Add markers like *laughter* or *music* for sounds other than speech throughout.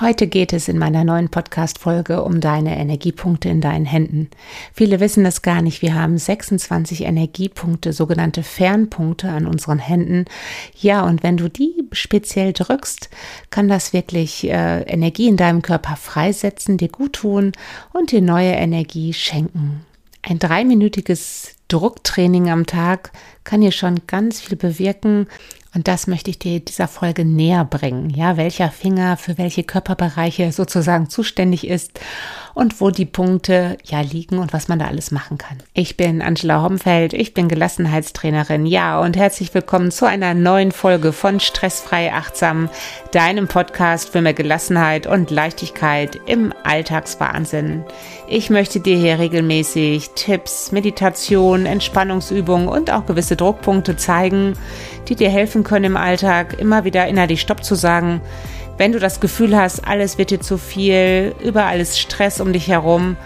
Heute geht es in meiner neuen Podcast-Folge um deine Energiepunkte in deinen Händen. Viele wissen das gar nicht. Wir haben 26 Energiepunkte, sogenannte Fernpunkte an unseren Händen. Ja, und wenn du die speziell drückst, kann das wirklich äh, Energie in deinem Körper freisetzen, dir gut tun und dir neue Energie schenken. Ein dreiminütiges Drucktraining am Tag kann hier schon ganz viel bewirken und das möchte ich dir dieser Folge näher bringen. Ja, welcher Finger für welche Körperbereiche sozusagen zuständig ist und wo die Punkte ja liegen und was man da alles machen kann. Ich bin Angela Homfeld, ich bin Gelassenheitstrainerin. Ja, und herzlich willkommen zu einer neuen Folge von Stressfrei Achtsam, deinem Podcast für mehr Gelassenheit und Leichtigkeit im Alltagswahnsinn. Ich möchte dir hier regelmäßig Tipps, Meditation, Entspannungsübungen und auch gewisse Druckpunkte zeigen, die dir helfen können im Alltag immer wieder innerlich Stopp zu sagen, wenn du das Gefühl hast, alles wird dir zu viel, überall ist Stress um dich herum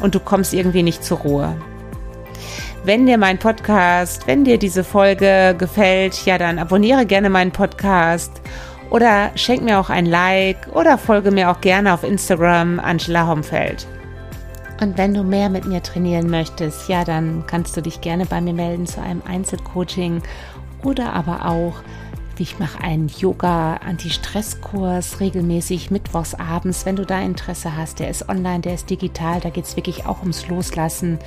und du kommst irgendwie nicht zur Ruhe. Wenn dir mein Podcast, wenn dir diese Folge gefällt, ja, dann abonniere gerne meinen Podcast oder schenk mir auch ein Like oder folge mir auch gerne auf Instagram Angela Homfeld. Und wenn du mehr mit mir trainieren möchtest, ja, dann kannst du dich gerne bei mir melden zu einem Einzelcoaching oder aber auch ich mache einen Yoga-Anti-Stress-Kurs regelmäßig mittwochs abends. Wenn du da Interesse hast, der ist online, der ist digital, da geht es wirklich auch ums Loslassen.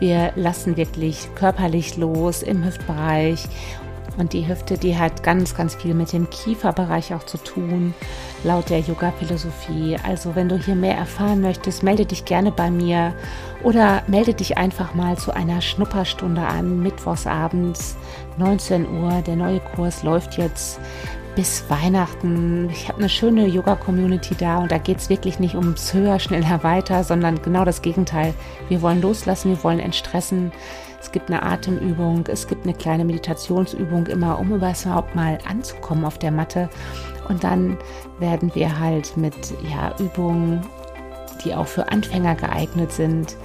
Wir lassen wirklich körperlich los im Hüftbereich und die Hüfte, die hat ganz, ganz viel mit dem Kieferbereich auch zu tun, laut der Yoga-Philosophie. Also wenn du hier mehr erfahren möchtest, melde dich gerne bei mir oder melde dich einfach mal zu einer Schnupperstunde an, mittwochsabends, 19 Uhr. Der neue Kurs läuft jetzt bis Weihnachten. Ich habe eine schöne Yoga-Community da und da geht es wirklich nicht ums höher, schneller, weiter, sondern genau das Gegenteil. Wir wollen loslassen, wir wollen entstressen. Es gibt eine Atemübung, es gibt eine kleine Meditationsübung immer, um überhaupt mal anzukommen auf der Matte. Und dann werden wir halt mit ja, Übungen, die auch für Anfänger geeignet sind,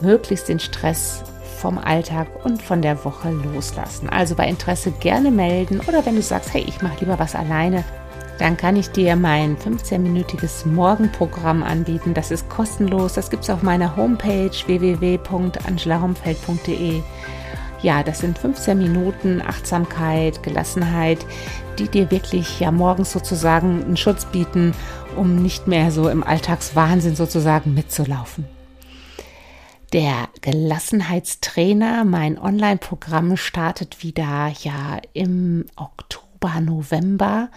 möglichst den Stress vom Alltag und von der Woche loslassen. Also bei Interesse gerne melden oder wenn du sagst, hey, ich mache lieber was alleine, dann kann ich dir mein 15-minütiges Morgenprogramm anbieten. Das ist kostenlos. Das gibt es auf meiner Homepage www.angelahomfeld.de. Ja, das sind 15 Minuten Achtsamkeit, Gelassenheit, die dir wirklich ja morgens sozusagen einen Schutz bieten, um nicht mehr so im Alltagswahnsinn sozusagen mitzulaufen. Der Gelassenheitstrainer, mein Online-Programm startet wieder ja im Oktober, November.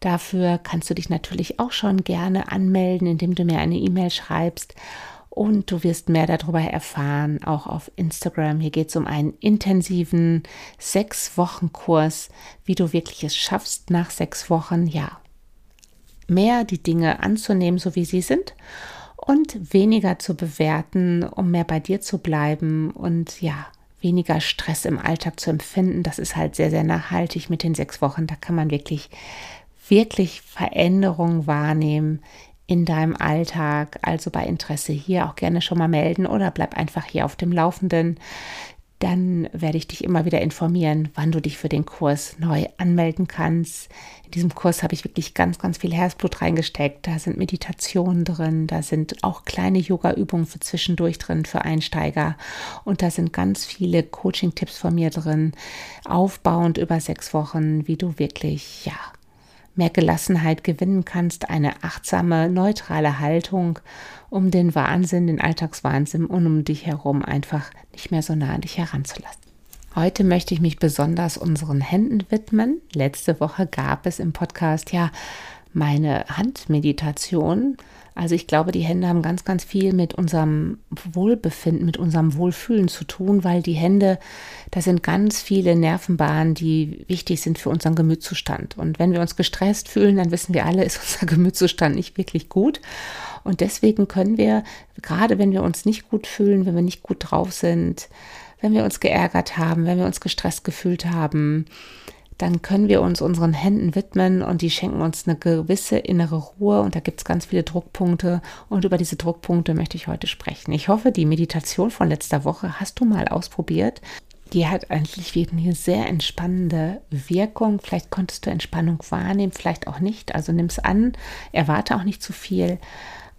Dafür kannst du dich natürlich auch schon gerne anmelden, indem du mir eine E-Mail schreibst. Und du wirst mehr darüber erfahren, auch auf Instagram. Hier geht es um einen intensiven sechs Wochen Kurs, wie du wirklich es schaffst, nach sechs Wochen, ja, mehr die Dinge anzunehmen, so wie sie sind und weniger zu bewerten, um mehr bei dir zu bleiben und ja, weniger Stress im Alltag zu empfinden. Das ist halt sehr, sehr nachhaltig mit den sechs Wochen. Da kann man wirklich wirklich Veränderungen wahrnehmen in deinem Alltag, also bei Interesse hier auch gerne schon mal melden oder bleib einfach hier auf dem Laufenden. Dann werde ich dich immer wieder informieren, wann du dich für den Kurs neu anmelden kannst. In diesem Kurs habe ich wirklich ganz, ganz viel Herzblut reingesteckt. Da sind Meditationen drin, da sind auch kleine Yoga-Übungen für zwischendurch drin, für Einsteiger. Und da sind ganz viele Coaching-Tipps von mir drin, aufbauend über sechs Wochen, wie du wirklich, ja, mehr Gelassenheit gewinnen kannst, eine achtsame, neutrale Haltung, um den Wahnsinn, den Alltagswahnsinn und um dich herum einfach nicht mehr so nah an dich heranzulassen. Heute möchte ich mich besonders unseren Händen widmen. Letzte Woche gab es im Podcast ja meine Handmeditation also ich glaube, die Hände haben ganz, ganz viel mit unserem Wohlbefinden, mit unserem Wohlfühlen zu tun, weil die Hände, da sind ganz viele Nervenbahnen, die wichtig sind für unseren Gemütszustand. Und wenn wir uns gestresst fühlen, dann wissen wir alle, *laughs* ist unser Gemütszustand nicht wirklich gut. Und deswegen können wir, gerade wenn wir uns nicht gut fühlen, wenn wir nicht gut drauf sind, wenn wir uns geärgert haben, wenn wir uns gestresst gefühlt haben, dann können wir uns unseren Händen widmen und die schenken uns eine gewisse innere Ruhe und da gibt es ganz viele Druckpunkte und über diese Druckpunkte möchte ich heute sprechen. Ich hoffe, die Meditation von letzter Woche hast du mal ausprobiert. die hat eigentlich eine sehr entspannende Wirkung. Vielleicht konntest du Entspannung wahrnehmen, vielleicht auch nicht. Also nimm es an, erwarte auch nicht zu viel.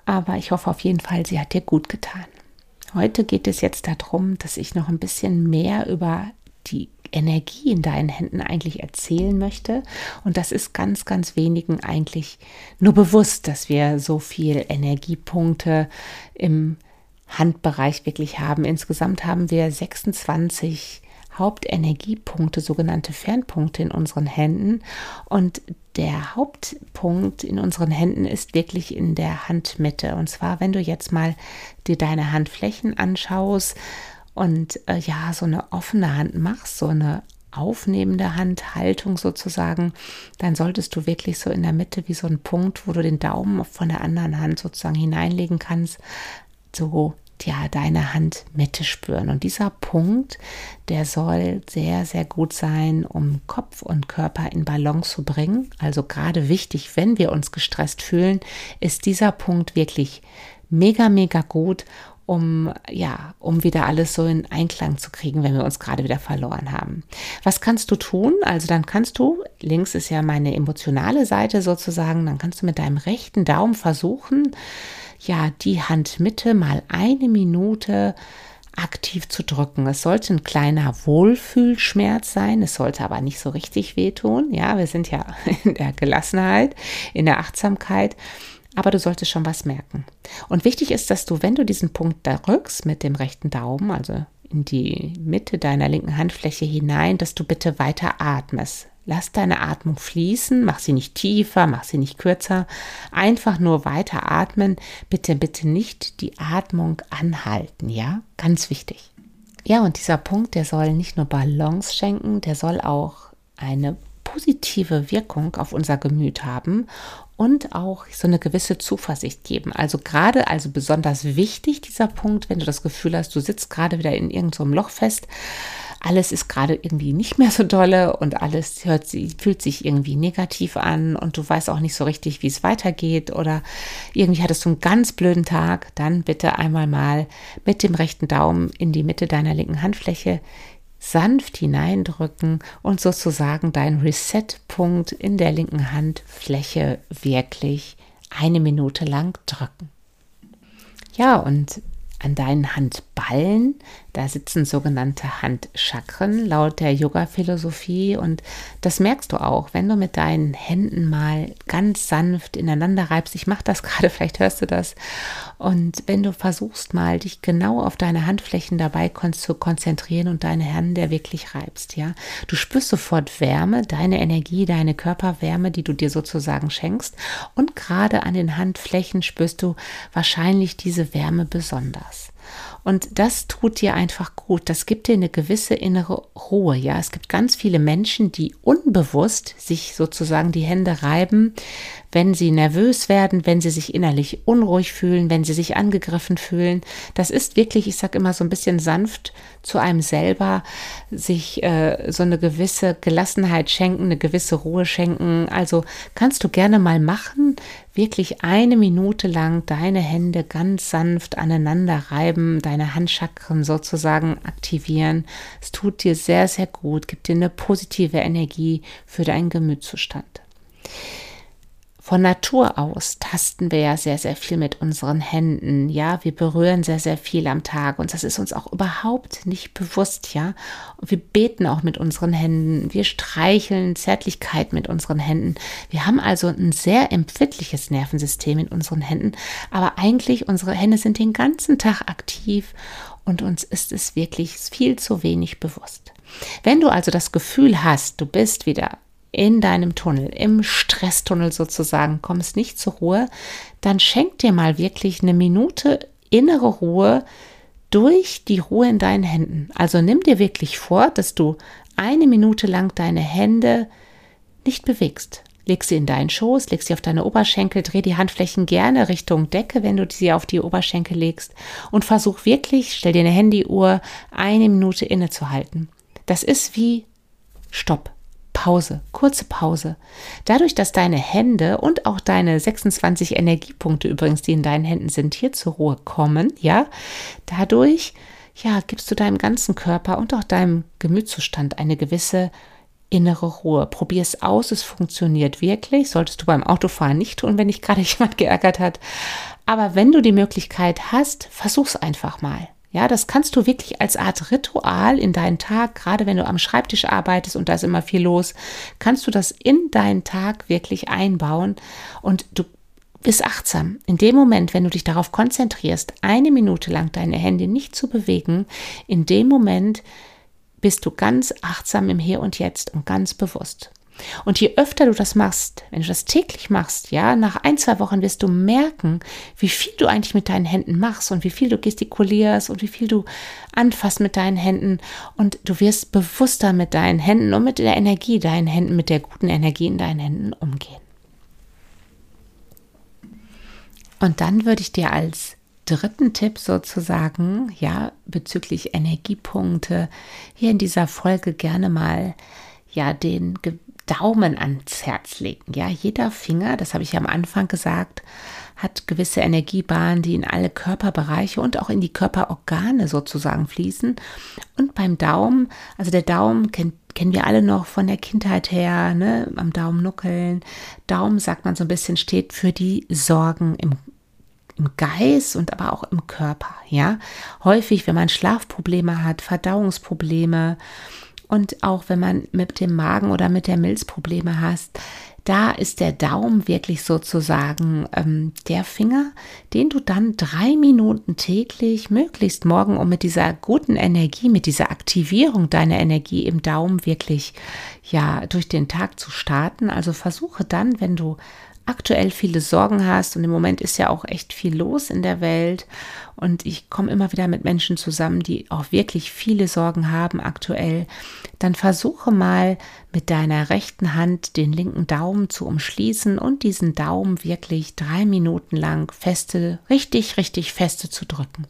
Aber ich hoffe auf jeden Fall, sie hat dir gut getan. Heute geht es jetzt darum, dass ich noch ein bisschen mehr über die Energie in deinen Händen eigentlich erzählen möchte. Und das ist ganz, ganz wenigen eigentlich nur bewusst, dass wir so viel Energiepunkte im Handbereich wirklich haben. Insgesamt haben wir 26 Hauptenergiepunkte, sogenannte Fernpunkte in unseren Händen. Und der Hauptpunkt in unseren Händen ist wirklich in der Handmitte. Und zwar, wenn du jetzt mal dir deine Handflächen anschaust und äh, ja, so eine offene Hand machst, so eine aufnehmende Handhaltung sozusagen, dann solltest du wirklich so in der Mitte wie so ein Punkt, wo du den Daumen von der anderen Hand sozusagen hineinlegen kannst, so ja deine Handmitte spüren. Und dieser Punkt, der soll sehr, sehr gut sein, um Kopf und Körper in Balance zu bringen. Also gerade wichtig, wenn wir uns gestresst fühlen, ist dieser Punkt wirklich mega, mega gut, um ja, um wieder alles so in Einklang zu kriegen, wenn wir uns gerade wieder verloren haben. Was kannst du tun? Also dann kannst du, links ist ja meine emotionale Seite sozusagen, dann kannst du mit deinem rechten Daumen versuchen, ja, die Handmitte mal eine Minute aktiv zu drücken. Es sollte ein kleiner Wohlfühlschmerz sein, es sollte aber nicht so richtig wehtun. Ja, wir sind ja *laughs* in der Gelassenheit, in der Achtsamkeit, aber du solltest schon was merken. Und wichtig ist, dass du, wenn du diesen Punkt da rückst mit dem rechten Daumen, also in die Mitte deiner linken Handfläche hinein, dass du bitte weiter atmest. Lass deine Atmung fließen, mach sie nicht tiefer, mach sie nicht kürzer, einfach nur weiter atmen. Bitte, bitte nicht die Atmung anhalten, ja? Ganz wichtig. Ja, und dieser Punkt, der soll nicht nur Balance schenken, der soll auch eine positive Wirkung auf unser Gemüt haben und auch so eine gewisse Zuversicht geben. Also gerade, also besonders wichtig dieser Punkt, wenn du das Gefühl hast, du sitzt gerade wieder in irgendeinem Loch fest, alles ist gerade irgendwie nicht mehr so dolle und alles hört, fühlt sich irgendwie negativ an und du weißt auch nicht so richtig, wie es weitergeht oder irgendwie hattest du einen ganz blöden Tag, dann bitte einmal mal mit dem rechten Daumen in die Mitte deiner linken Handfläche sanft hineindrücken und sozusagen deinen Reset-Punkt in der linken Handfläche wirklich eine Minute lang drücken. Ja, und an deinen Handballen. Da sitzen sogenannte Handchakren laut der Yoga-Philosophie. Und das merkst du auch, wenn du mit deinen Händen mal ganz sanft ineinander reibst. Ich mache das *laughs* gerade, vielleicht hörst du das. Und wenn du versuchst mal, dich genau auf deine Handflächen dabei zu konzentrieren und deine Hände wirklich reibst, ja. Du spürst sofort Wärme, deine Energie, deine Körperwärme, die du dir sozusagen schenkst. Und gerade an den Handflächen spürst du wahrscheinlich diese Wärme besonders. Und das tut dir einfach gut. Das gibt dir eine gewisse innere Ruhe. Ja, es gibt ganz viele Menschen, die unbewusst sich sozusagen die Hände reiben, wenn sie nervös werden, wenn sie sich innerlich unruhig fühlen, wenn sie sich angegriffen fühlen. Das ist wirklich, ich sage immer so ein bisschen sanft zu einem selber, sich äh, so eine gewisse Gelassenheit schenken, eine gewisse Ruhe schenken. Also kannst du gerne mal machen, wirklich eine Minute lang deine Hände ganz sanft aneinander reiben, deine Handchakren sozusagen aktivieren. Es tut dir sehr, sehr gut, gibt dir eine positive Energie für deinen Gemütszustand. Von Natur aus tasten wir ja sehr, sehr viel mit unseren Händen. Ja, wir berühren sehr, sehr viel am Tag und das ist uns auch überhaupt nicht bewusst. Ja, und wir beten auch mit unseren Händen. Wir streicheln Zärtlichkeit mit unseren Händen. Wir haben also ein sehr empfindliches Nervensystem in unseren Händen. Aber eigentlich unsere Hände sind den ganzen Tag aktiv und uns ist es wirklich viel zu wenig bewusst. Wenn du also das Gefühl hast, du bist wieder in deinem Tunnel, im Stresstunnel sozusagen, kommst nicht zur Ruhe, dann schenk dir mal wirklich eine Minute innere Ruhe durch die Ruhe in deinen Händen. Also nimm dir wirklich vor, dass du eine Minute lang deine Hände nicht bewegst. Leg sie in deinen Schoß, leg sie auf deine Oberschenkel, dreh die Handflächen gerne Richtung Decke, wenn du sie auf die Oberschenkel legst und versuch wirklich, stell dir eine Handyuhr, eine Minute innezuhalten. Das ist wie Stopp. Pause, kurze Pause. Dadurch, dass deine Hände und auch deine 26 Energiepunkte übrigens, die in deinen Händen sind, hier zur Ruhe kommen, ja, dadurch ja, gibst du deinem ganzen Körper und auch deinem Gemütszustand eine gewisse innere Ruhe. Probier es aus, es funktioniert wirklich. Solltest du beim Autofahren nicht tun, wenn dich gerade *laughs* jemand geärgert hat. Aber wenn du die Möglichkeit hast, versuch's einfach mal. Ja, das kannst du wirklich als Art Ritual in deinen Tag, gerade wenn du am Schreibtisch arbeitest und da ist immer viel los, kannst du das in deinen Tag wirklich einbauen und du bist achtsam. In dem Moment, wenn du dich darauf konzentrierst, eine Minute lang deine Hände nicht zu bewegen, in dem Moment bist du ganz achtsam im Hier und Jetzt und ganz bewusst. Und je öfter du das machst, wenn du das täglich machst, ja, nach ein, zwei Wochen wirst du merken, wie viel du eigentlich mit deinen Händen machst und wie viel du gestikulierst und wie viel du anfasst mit deinen Händen. Und du wirst bewusster mit deinen Händen und mit der Energie deinen Händen, mit der guten Energie in deinen Händen umgehen. Und dann würde ich dir als dritten Tipp sozusagen, ja, bezüglich Energiepunkte hier in dieser Folge gerne mal ja den Daumen ans Herz legen. Ja, jeder Finger, das habe ich ja am Anfang gesagt, hat gewisse Energiebahnen, die in alle Körperbereiche und auch in die Körperorgane sozusagen fließen. Und beim Daumen, also der Daumen kennt kennen wir alle noch von der Kindheit her, ne, am Daumen nuckeln. Daumen, sagt man so ein bisschen, steht für die Sorgen im im Geist und aber auch im Körper, ja. Häufig, wenn man Schlafprobleme hat, Verdauungsprobleme und auch wenn man mit dem Magen oder mit der Milz Probleme hat, da ist der Daumen wirklich sozusagen ähm, der Finger, den du dann drei Minuten täglich, möglichst morgen, um mit dieser guten Energie, mit dieser Aktivierung deiner Energie im Daumen wirklich ja durch den Tag zu starten. Also versuche dann, wenn du aktuell viele Sorgen hast und im Moment ist ja auch echt viel los in der Welt und ich komme immer wieder mit Menschen zusammen, die auch wirklich viele Sorgen haben aktuell, dann versuche mal mit deiner rechten Hand den linken Daumen zu umschließen und diesen Daumen wirklich drei Minuten lang feste, richtig, richtig feste zu drücken.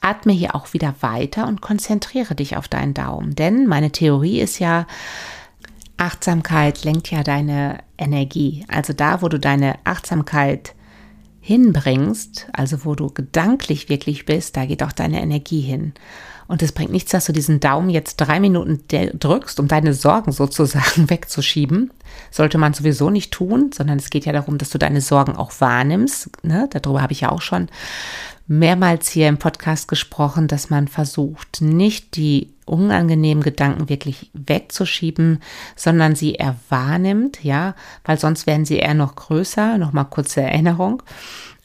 Atme hier auch wieder weiter und konzentriere dich auf deinen Daumen, denn meine Theorie ist ja, Achtsamkeit lenkt ja deine Energie. Also da, wo du deine Achtsamkeit hinbringst, also wo du gedanklich wirklich bist, da geht auch deine Energie hin. Und es bringt nichts, dass du diesen Daumen jetzt drei Minuten drückst, um deine Sorgen sozusagen *laughs* wegzuschieben. Sollte man sowieso nicht tun, sondern es geht ja darum, dass du deine Sorgen auch wahrnimmst. Ne? Darüber habe ich ja auch schon mehrmals hier im Podcast gesprochen, dass man versucht, nicht die unangenehmen Gedanken wirklich wegzuschieben, sondern sie eher wahrnimmt, ja, weil sonst werden sie eher noch größer. Nochmal kurze Erinnerung.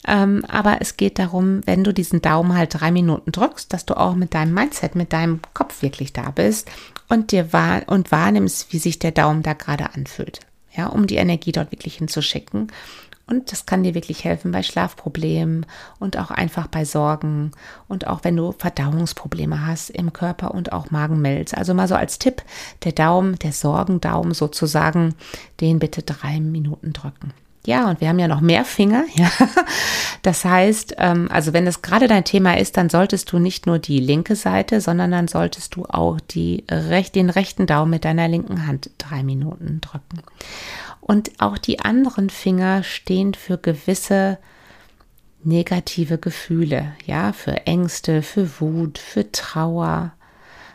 Ähm, aber es geht darum, wenn du diesen Daumen halt drei Minuten drückst, dass du auch mit deinem Mindset, mit deinem Kopf wirklich da bist und dir wahr und wahrnimmst, wie sich der Daumen da gerade anfühlt. Ja, um die Energie dort wirklich hinzuschicken und das kann dir wirklich helfen bei Schlafproblemen und auch einfach bei Sorgen und auch wenn du Verdauungsprobleme hast im Körper und auch Magenmelz. Also mal so als Tipp, der Daumen, der Sorgendaumen sozusagen, den bitte drei Minuten drücken. Ja, und wir haben ja noch mehr Finger. *laughs* Ja. Das heißt, ähm, also wenn das gerade dein Thema ist, dann solltest du nicht nur die linke Seite, sondern dann solltest du auch die, den rechten Daumen mit deiner linken Hand drei Minuten drücken. Und auch die anderen Finger stehen für gewisse negative Gefühle, ja, für Ängste, für Wut, für Trauer,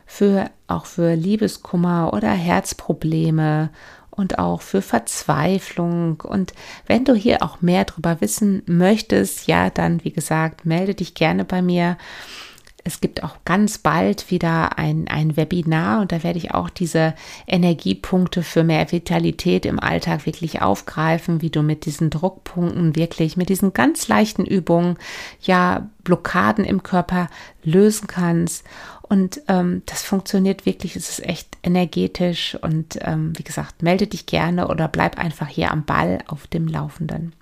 für auch für Liebeskummer oder Herzprobleme und auch für Verzweiflung. Und wenn du hier auch mehr darüber wissen möchtest, ja, dann wie gesagt, melde dich gerne bei mir. Es gibt auch ganz bald wieder ein, ein Webinar und da werde ich auch diese Energiepunkte für mehr Vitalität im Alltag wirklich aufgreifen, wie du mit diesen Druckpunkten wirklich, mit diesen ganz leichten Übungen, ja, Blockaden im Körper lösen kannst. Und ähm, das funktioniert wirklich, es ist echt energetisch und ähm, wie gesagt, melde dich gerne oder bleib einfach hier am Ball auf dem Laufenden.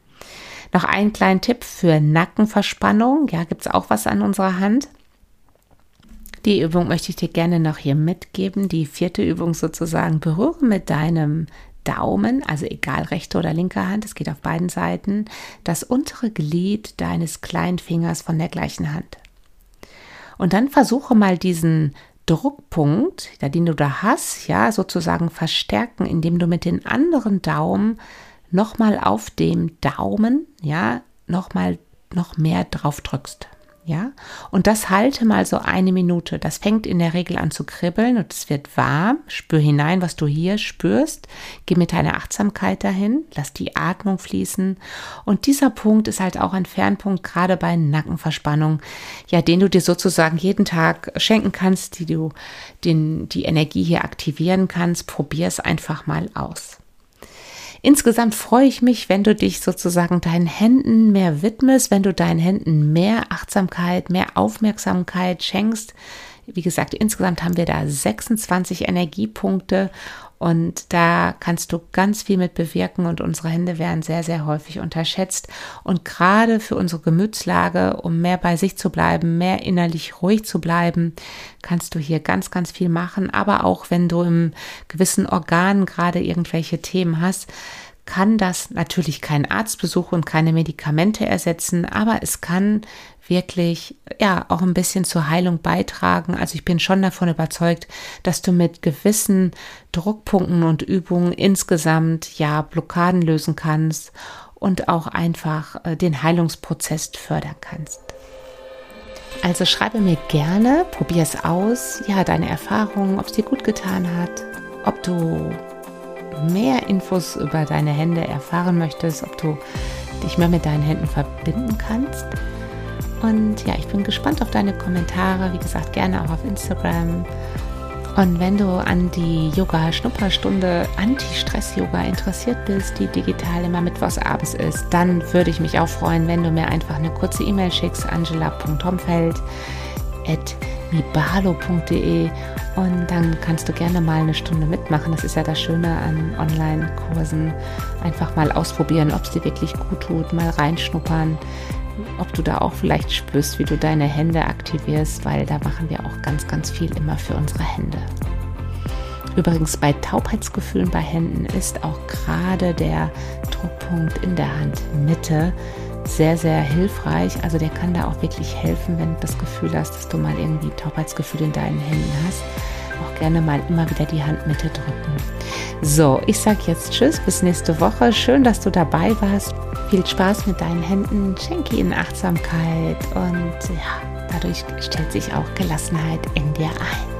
Noch einen kleinen Tipp für Nackenverspannung. Ja, gibt es auch was an unserer Hand. Die Übung möchte ich dir gerne noch hier mitgeben. Die vierte Übung sozusagen. Berühre mit deinem Daumen, also egal rechte oder linke Hand, es geht auf beiden Seiten, das untere Glied deines kleinen Fingers von der gleichen Hand. Und dann versuche mal diesen Druckpunkt, den du da hast, ja, sozusagen verstärken, indem du mit den anderen Daumen nochmal auf dem Daumen, ja, nochmal noch mehr drauf drückst. Ja, und das halte mal so eine Minute. Das fängt in der Regel an zu kribbeln und es wird warm. Spür hinein, was du hier spürst. Geh mit deiner Achtsamkeit dahin. Lass die Atmung fließen. Und dieser Punkt ist halt auch ein Fernpunkt, gerade bei Nackenverspannung, ja, den du dir sozusagen jeden Tag schenken kannst, die du den, die Energie hier aktivieren kannst. Probier es einfach mal aus. Insgesamt freue ich mich, wenn du dich sozusagen deinen Händen mehr widmest, wenn du deinen Händen mehr Achtsamkeit, mehr Aufmerksamkeit schenkst. Wie gesagt, insgesamt haben wir da 26 Energiepunkte und da kannst du ganz viel mit bewirken und unsere Hände werden sehr, sehr häufig unterschätzt. Und gerade für unsere Gemütslage, um mehr bei sich zu bleiben, mehr innerlich ruhig zu bleiben, kannst du hier ganz, ganz viel machen. Aber auch wenn du im gewissen Organ gerade irgendwelche Themen hast, kann das natürlich keinen Arztbesuch und keine Medikamente ersetzen, aber es kann wirklich ja auch ein bisschen zur Heilung beitragen. Also ich bin schon davon überzeugt, dass du mit gewissen Druckpunkten und Übungen insgesamt ja Blockaden lösen kannst und auch einfach äh, den Heilungsprozess fördern kannst. Also schreibe mir gerne, probier es aus, ja, deine Erfahrungen, ob es dir gut getan hat, ob du mehr Infos über deine Hände erfahren möchtest, ob du dich mehr mit deinen Händen verbinden kannst. Und ja, ich bin gespannt auf deine Kommentare. Wie gesagt, gerne auch auf Instagram. Und wenn du an die Yoga-Schnupperstunde Anti-Stress-Yoga interessiert bist, die digital immer mittwochs abends ist, dann würde ich mich auch freuen, wenn du mir einfach eine kurze E-Mail schickst, angela.homfeld mibalo.de und dann kannst du gerne mal eine Stunde mitmachen. Das ist ja das Schöne an Online-Kursen. Einfach mal ausprobieren, ob es dir wirklich gut tut, mal reinschnuppern, ob du da auch vielleicht spürst, wie du deine Hände aktivierst, weil da machen wir auch ganz, ganz viel immer für unsere Hände. Übrigens bei Taubheitsgefühlen bei Händen ist auch gerade der Druckpunkt in der Handmitte sehr, sehr hilfreich. Also der kann da auch wirklich helfen, wenn du das Gefühl hast, dass du mal irgendwie Taubheitsgefühl in deinen Händen hast. Auch gerne mal immer wieder die Handmitte drücken. So, ich sage jetzt Tschüss, bis nächste Woche. Schön, dass du dabei warst. Viel Spaß mit deinen Händen, schenke ihnen Achtsamkeit und ja, dadurch stellt sich auch Gelassenheit in dir ein.